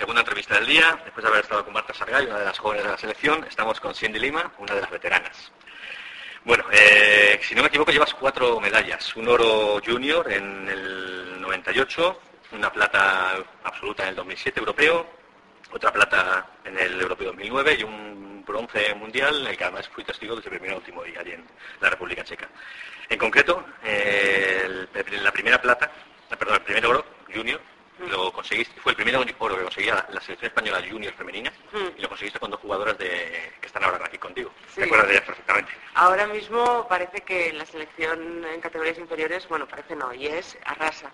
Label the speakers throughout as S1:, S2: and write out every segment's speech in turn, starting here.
S1: segunda entrevista del día, después de haber estado con Marta Sargay, una de las jóvenes de la selección, estamos con Cindy Lima, una de las veteranas. Bueno, eh, si no me equivoco, llevas cuatro medallas. Un oro junior en el 98, una plata absoluta en el 2007 europeo, otra plata en el europeo 2009 y un bronce mundial en el que además fui testigo desde el primer último día allí en la República Checa. En concreto, eh, la primera plata, perdón, el primer oro junior conseguiste, fue el primer oro que conseguía la selección española junior femenina hmm. y lo conseguiste con dos jugadoras de, que están ahora aquí contigo. ¿Te acuerdas de ellas perfectamente?
S2: Ahora mismo parece que la selección en categorías inferiores, bueno, parece no, y es arrasa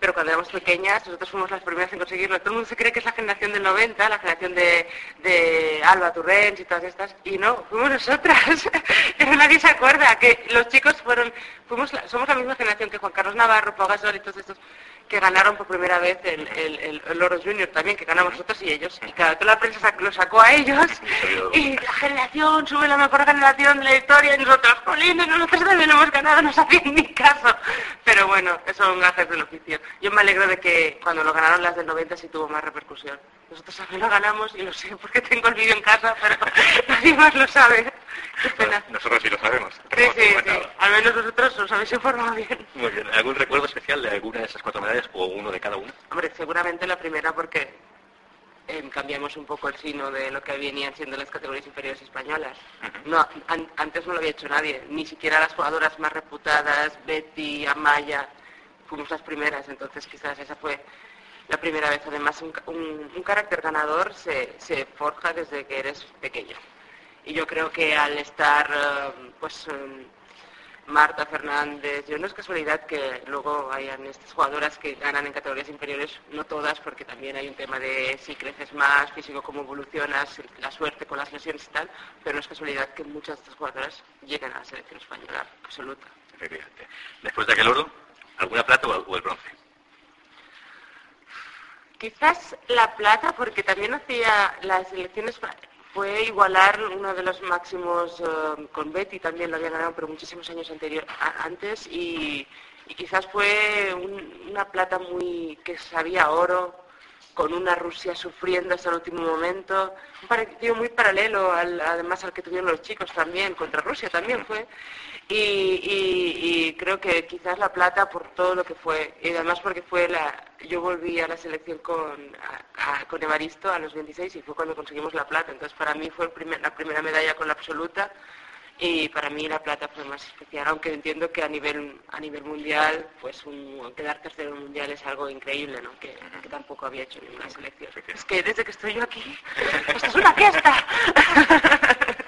S2: pero cuando éramos pequeñas nosotros fuimos las primeras en conseguirlo. Todo el mundo se cree que es la generación del 90, la generación de, Alba Turrens y todas estas, y no, fuimos nosotras. pero nadie se acuerda que los chicos fueron, fuimos somos la misma generación que Juan Carlos Navarro, Pau Gasol y todos estos que ganaron por primera vez el, el, el, Oro Junior también, que ganamos nosotros y ellos. Y claro, toda la prensa lo sacó a ellos. Y la generación, sube la mejor generación de la historia y nosotros, jolines, nosotros también hemos ganado, no hacían ni caso. Pero bueno, eso son gajes del oficio. Yo me alegro de que cuando lo ganaron las del 90 sí tuvo más repercusión. Nosotros también lo ganamos y lo sé porque tengo el vídeo en casa, pero nadie más lo sabe.
S1: Nosotros sí lo sabemos.
S2: Sí, sí, sí. Al menos vosotros os habéis informado bien.
S1: Muy bien. ¿Algún recuerdo especial de alguna de esas cuatro medallas o uno de cada una?
S2: Hombre, seguramente la primera porque em, cambiamos un poco el sino de lo que venían siendo las categorías inferiores españolas. no, antes no lo había hecho nadie, ni siquiera las jugadoras más reputadas, Betty, Amaya, fuimos las primeras, entonces quizás esa fue la primera vez. Además, un, carácter ganador se, forja desde que eres pequeño. Y yo creo que al estar, eh, pues, em, Marta Fernández, yo no es casualidad que luego hayan estas jugadoras que ganan en categorías inferiores, no todas, porque también hay un tema de si creces más, físico, cómo evolucionas, la suerte con las lesiones y tal, pero no es casualidad que muchas de estas jugadoras lleguen a la selección española absoluta.
S1: Después de aquel oro, ¿alguna plata o el bronce?
S2: Quizás la plata, porque también hacía las elecciones fue igualar uno de los máximos eh, con Betty, también lo había ganado, pero muchísimos años anterior, antes, y, quizás fue una plata muy que sabía oro, con una Rusia sufriendo hasta el último momento, un partido muy paralelo además al que tuvieron los chicos también, contra Rusia también fue, y, creo que quizás la plata por todo lo que fue, y además porque fue la, yo volví a la selección con, con Evaristo a los 26 y fue cuando conseguimos la plata, entonces para mí fue la primera medalla con la absoluta, y para mí la plata fue más especial, aunque entiendo que a nivel a nivel mundial, pues un, quedar tercero en mundial es algo increíble, ¿no? Que, tampoco había hecho ninguna selección. Es que desde que estoy yo aquí, esto es una fiesta.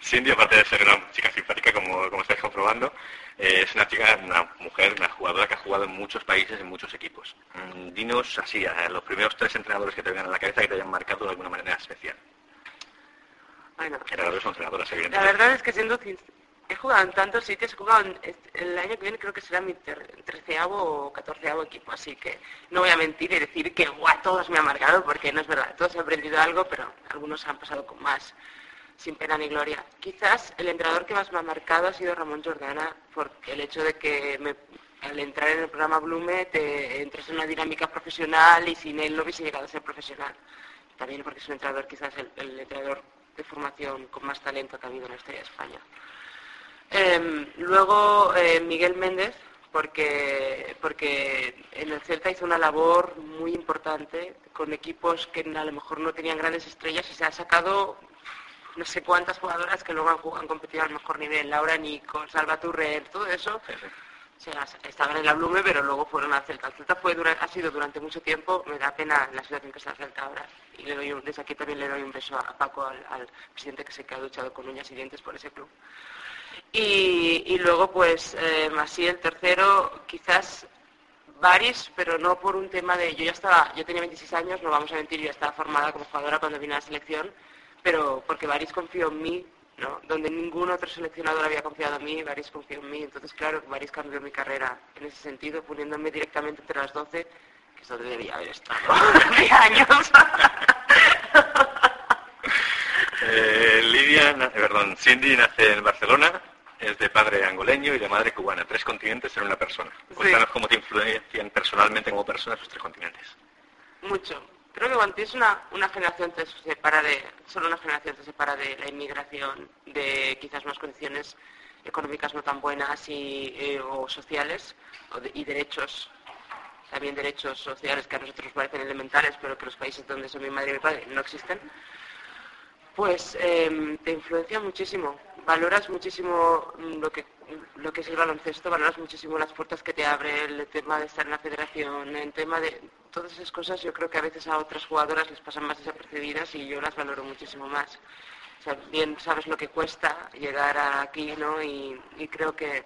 S1: Cindy, aparte de ser una chica simpática, como, como estáis comprobando, eh, es una chica, una mujer, una jugadora que ha jugado en muchos países, en muchos equipos. Mm, dinos así, a los primeros tres entrenadores que te vengan a la cabeza que te hayan marcado de alguna manera especial.
S2: Bueno,
S1: son
S2: La verdad es que siendo he jugado en tantos sitios, he jugado el año que viene creo que será mi treceavo o catorceavo equipo, así que no voy a mentir y decir que guau, todos me han marcado, porque no es verdad, todos han aprendido algo, pero algunos han pasado con más sin pena ni gloria. Quizás el entrenador que más me ha marcado ha sido Ramón Jordana, por el hecho de que al entrar en el programa Blume te entras en una dinámica profesional y sin él no hubiese llegado a ser profesional. También porque es un entrenador quizás el entrenador de formación con más talento que ha habido en la historia de España. Em, luego eh, Miguel Méndez, porque, porque en el Celta hizo una labor muy importante con equipos que a lo mejor no tenían grandes estrellas y se ha sacado no sé cuántas jugadoras que luego han, han competido al mejor nivel, Laura Nico, Salva Turrer, todo eso estaban en la Blume, pero luego fueron al Celta. El Celta fue, ha sido durante mucho tiempo, me da pena la situación que está el Celta ahora. Y le doy desde aquí también le doy un beso a, Paco, al, presidente que se quedó duchado con uñas y dientes por ese club. Y, luego, pues, eh, el tercero, quizás Baris, pero no por un tema de... Yo ya estaba, yo tenía 26 años, no vamos a mentir, yo estaba formada como jugadora cuando vine a la selección, pero porque Baris confió en mí donde ningún otro seleccionador había confiado en mí, Baris confió en mí. Entonces, claro, Baris cambió mi carrera en ese sentido, poniéndome directamente entre las 12, que es donde debía haber estado. ¡Qué años!
S1: eh, Lidia, eh, perdón, Cindy nace en Barcelona, es de padre angoleño y de madre cubana. Tres continentes en una persona. Cuéntanos cómo te influencian personalmente como persona esos tres continentes.
S2: Mucho Creo que cuando tienes una, una generación te separa de, solo una generación te separa de la inmigración, de quizás unas condiciones económicas no tan buenas y, eh, o sociales y derechos, también derechos sociales que a nosotros nos parecen elementales, pero que los países donde son mi madre y mi padre no existen, pues em, te influencia muchísimo. Valoras muchísimo lo que, lo que es el baloncesto, valoras muchísimo las puertas que te abre, el tema de estar en la federación, el tema de todas esas cosas yo creo que a veces a otras jugadoras les pasan más desapercibidas y yo las valoro muchísimo más bien sabes lo que cuesta llegar aquí, ¿no? Y, creo que,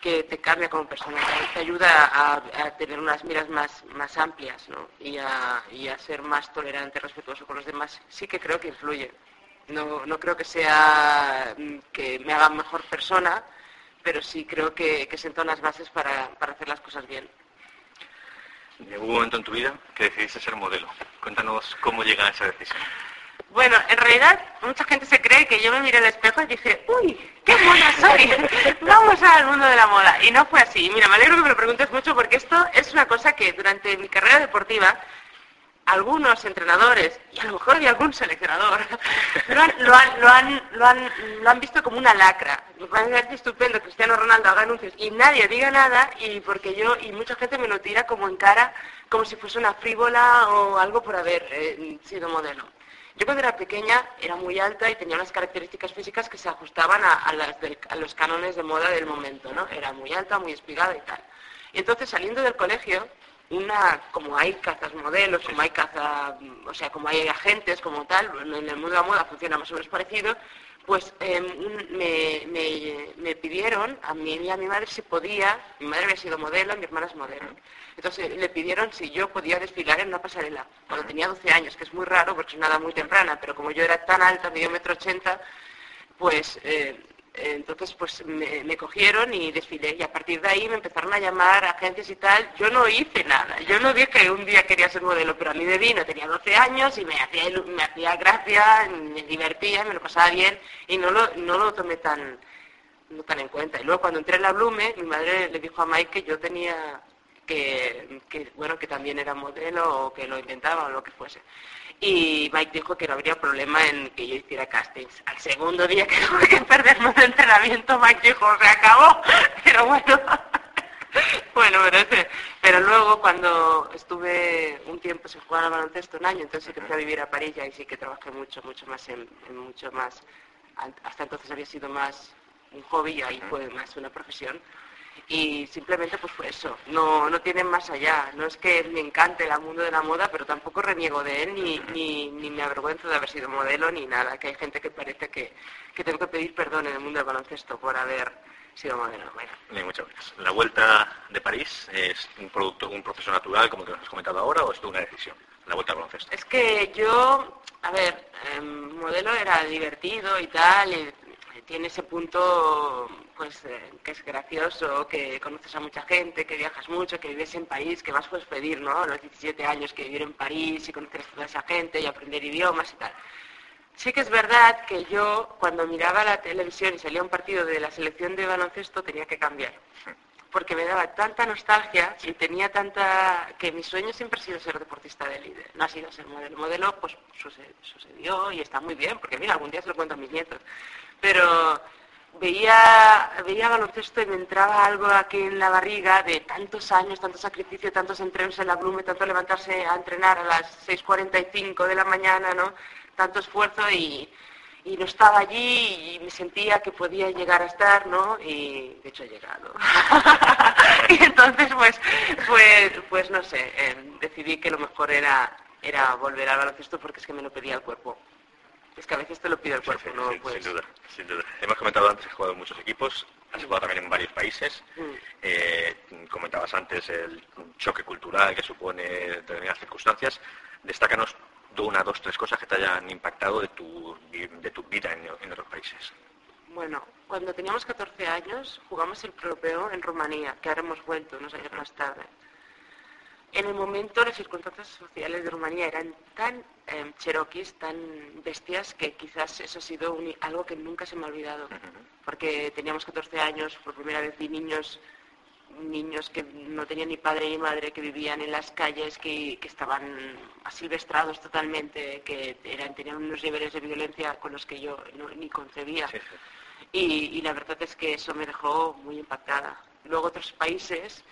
S2: te cambia como persona, te ayuda a, tener unas miras más, más amplias, ¿no? Y a, ser más tolerante, respetuoso con los demás. Sí que creo que influye. No, no creo que sea mm, que me haga mejor persona, pero sí creo que, que siento unas bases para, para hacer las cosas bien.
S1: Hubo un momento en tu vida que decidiste ser modelo. Cuéntanos cómo llega a esa decisión.
S2: Bueno, en realidad mucha gente se cree que yo me miré al espejo y dije, uy, qué mona soy, vamos al mundo de la moda. Y no fue así. Mira, me alegro que me lo preguntes mucho porque esto es una cosa que durante mi carrera deportiva algunos entrenadores y a lo mejor de algún seleccionador lo han, lo han, lo han, lo han, lo han visto como una lacra. Me parece estupendo Cristiano Ronaldo haga anuncios y nadie diga nada y porque yo y mucha gente me lo tira como en cara como si fuese una frívola o algo por haber eh, sido modelo. Yo cuando era pequeña era muy alta y tenía unas características físicas que se ajustaban a, los cánones de moda del momento, ¿no? Era muy alta, muy espigada y tal. Y entonces saliendo del colegio, una, como hay cazas modelos, como hay caza, o sea, como hay agentes como tal, en el mundo de la moda funciona más o menos parecido, pues em, me, pidieron a mí y a mi madre si podía, mi madre había sido modelo, mi hermana es modelo. Entonces le pidieron si yo podía desfilar en una pasarela, cuando tenía 12 años, que es muy raro porque es nada muy temprana, pero como yo era tan alta, medio metro ochenta, pues eh, entonces pues me, cogieron y desfilé y a partir de ahí me empezaron a llamar agencias y tal. Yo no hice nada, yo no dije que un día quería ser modelo, pero a mí me vino, tenía 12 años y me hacía, me hacía gracia, me divertía, me lo pasaba bien y no lo, no lo tomé tan, no tan en cuenta. Y luego cuando entré en la Blume, mi madre le dijo a Mike que yo tenía que, bueno, que también era modelo o que lo intentaba o lo que fuese. Y Mike dijo que no habría problema en que yo hiciera castings. Al segundo día que tuve que perderme de entrenamiento, Mike dijo, se acabó. Pero bueno, bueno, pero, pero luego cuando estuve un tiempo sin jugar al baloncesto, un año, entonces sí que fui a vivir a París y sí que trabajé mucho, mucho más en, mucho más. Hasta entonces había sido más un hobby y ahí fue más una profesión y simplemente pues fue eso, no, no tienen más allá, no es que me encante el mundo de la moda, pero tampoco reniego de él, ni, ni, ni me avergüenzo de haber sido modelo, ni nada, que hay gente que parece que, que tengo que pedir perdón en el mundo del baloncesto por haber sido modelo.
S1: Bueno. muchas gracias. ¿La Vuelta de París es un, producto, un proceso natural, como te has comentado ahora, o es una decisión, la Vuelta al baloncesto?
S2: Es que yo, a ver, el em, modelo era divertido y tal, y tiene ese punto pues eh, que es gracioso, que conoces a mucha gente, que viajas mucho, que vives en París, que vas puedes pedir, ¿no? A los 17 años que vivir en París y conocer a toda esa gente y aprender idiomas y tal. Sí que es verdad que yo cuando miraba la televisión y salía un partido de la selección de baloncesto tenía que cambiar. Porque me daba tanta nostalgia y tenía tanta... que mi sueño siempre ha sido ser deportista de líder, no ha sido ser modelo. El modelo pues sucedió y está muy bien, porque mira, algún día se lo cuento a mis nietos pero veía, veía baloncesto y me entraba algo aquí en la barriga de tantos años, tanto sacrificio, tantos entrenos en la Blume, tanto levantarse a entrenar a las 6.45 de la mañana, ¿no? Tanto esfuerzo y, no estaba allí y me sentía que podía llegar a estar, ¿no? Y de hecho he llegado. y entonces, pues, pues, pues no sé, eh, decidí que lo mejor era, era volver al baloncesto porque es que me lo pedía el cuerpo. Es que a veces te lo pide el cuerpo, ¿no?
S1: Sin duda, sin duda. Hemos comentado antes, has jugado en muchos equipos, has jugado también en varios países. Mm. Eh, comentabas antes el choque cultural que supone determinadas circunstancias. Destácanos una, dos, tres cosas que te hayan impactado de tu, de tu vida en, otros países.
S2: Bueno, cuando teníamos 14 años jugamos el europeo en Rumanía, que ahora hemos vuelto unos años más tarde en el momento las circunstancias sociales de Rumanía eran tan eh, cheroquis, tan bestias, que quizás eso ha sido algo que nunca se me ha olvidado. Porque teníamos 14 años, por primera vez vi niños niños que no tenían ni padre ni madre, que vivían en las calles, que, estaban asilvestrados totalmente, que eran, tenían unos niveles de violencia con los que yo ni concebía. Y, la verdad es que eso me dejó muy impactada. Luego otros países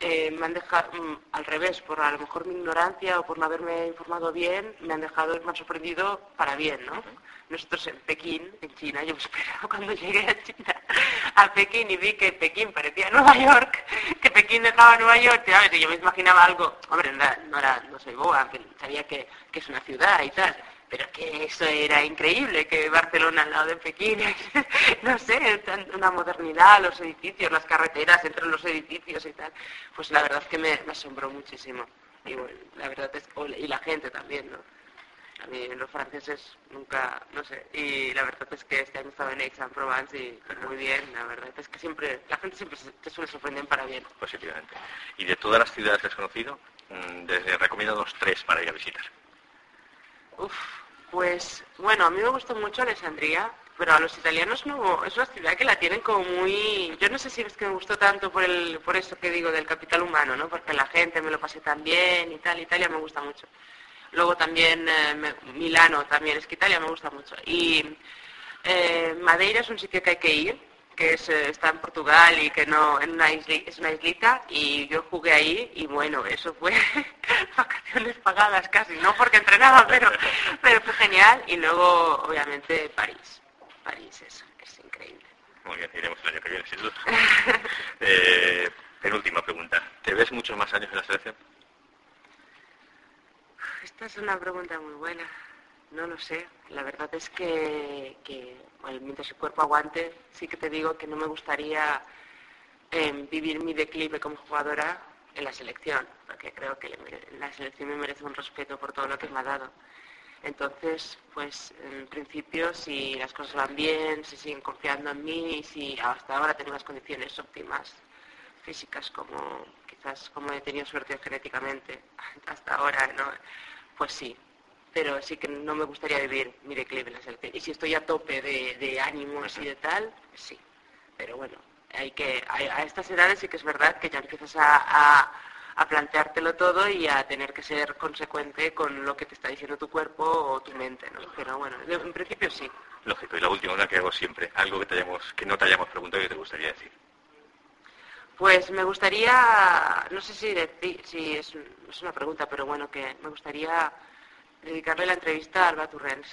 S2: eh, me han dejado, mm, al revés, por a lo mejor mi ignorancia o por no haberme informado bien, me han dejado, me han sorprendido para bien, ¿no? Nosotros en Pekín, en China, yo me esperaba cuando llegué a China, a Pekín y vi que Pekín parecía Nueva York, que Pekín dejaba Nueva York, y yo me imaginaba algo, hombre, no, era, no soy boba, sabía que, que es una ciudad y tal, pero que eso era increíble, que Barcelona al lado de Pekín, no sé, una modernidad, los edificios, las carreteras entre los edificios y tal, pues la verdad es que me, asombró muchísimo. Y la verdad es y la gente también, ¿no? A mí los franceses nunca, no sé, y la verdad es que este año estaba en Aix-en-Provence y muy bien, la verdad es que siempre, la gente siempre te suele sorprender para bien.
S1: Positivamente. ¿Y de todas las ciudades que has conocido, mm, desde, recomiendo dos, tres para ir a visitar?
S2: Uf, pues bueno, a mí me gustó mucho Alessandria, pero a los italianos no, es una ciudad que la tienen como muy... Yo no sé si es que me gustó tanto por, el, por eso que digo del capital humano, ¿no? Porque la gente me lo pasé tan bien y tal, Italia me gusta mucho. Luego también eh, Milano, también es que Italia me gusta mucho. Y eh, Madeira es un sitio que hay que ir, que eh, está en Portugal y que no en una es una islita y yo jugué ahí y bueno eso fue vacaciones pagadas casi no porque entrenaba pero pero fue genial. Y luego obviamente París. París es, es increíble.
S1: Muy bien iremos el año que viene sin duda. Eh, penúltima pregunta. ¿te ves muchos más años en la selección?
S2: Esta es una pregunta muy buena no lo sé. La verdad es que, mientras el cuerpo aguante, sí que te digo que no me gustaría em, vivir mi declive como jugadora en la selección, porque creo que la selección me merece un respeto por todo lo que me ha dado. Entonces, pues en principio, si las cosas van bien, si siguen confiando en mí y si hasta ahora tengo las condiciones óptimas físicas como quizás como he tenido suerte genéticamente hasta ahora, ¿no? Pues sí, pero sí que no me gustaría vivir mi declive en la selección. Y si estoy a tope de, ánimos y de tal, sí. Pero bueno, hay que a, estas edades sí que es verdad que ya empiezas a, planteártelo todo y a tener que ser consecuente con lo que te está diciendo tu cuerpo o tu mente, ¿no? Pero bueno, en principio sí.
S1: Lógico, y la última una que hago siempre, algo que, te hayamos, que no te hayamos preguntado y que te gustaría decir.
S2: Pues me gustaría, no sé si, si es, una pregunta, pero bueno, que me gustaría dedicarle la entrevista a Alba Turrens.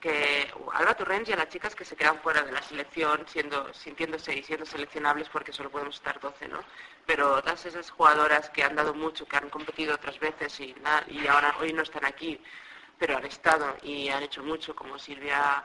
S2: Que Alba Turrens y a las chicas que se quedan fuera de la selección, siendo, sintiéndose y siendo seleccionables porque solo podemos estar 12, ¿no? Pero todas esas jugadoras que han dado mucho, que han competido otras veces y, y ahora hoy no están aquí, pero han estado y han hecho mucho, como Silvia,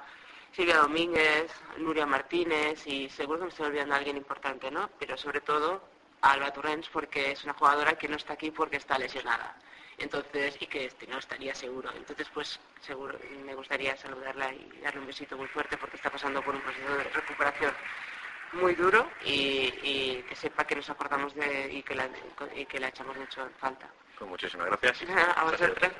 S2: Silvia Domínguez, Nuria Martínez y seguro que me estoy olvidando a alguien importante, ¿no? Pero sobre todo a Alba Turrens porque es una jugadora que no está aquí porque está lesionada. Entonces y que este no estaría seguro. Entonces pues seguro me gustaría saludarla y darle un besito muy fuerte porque está pasando por un proceso de recuperación muy duro y, que sepa que nos acordamos de y que la, y que la echamos mucho en falta.
S1: Pues muchísimas gracias.
S2: A vosotros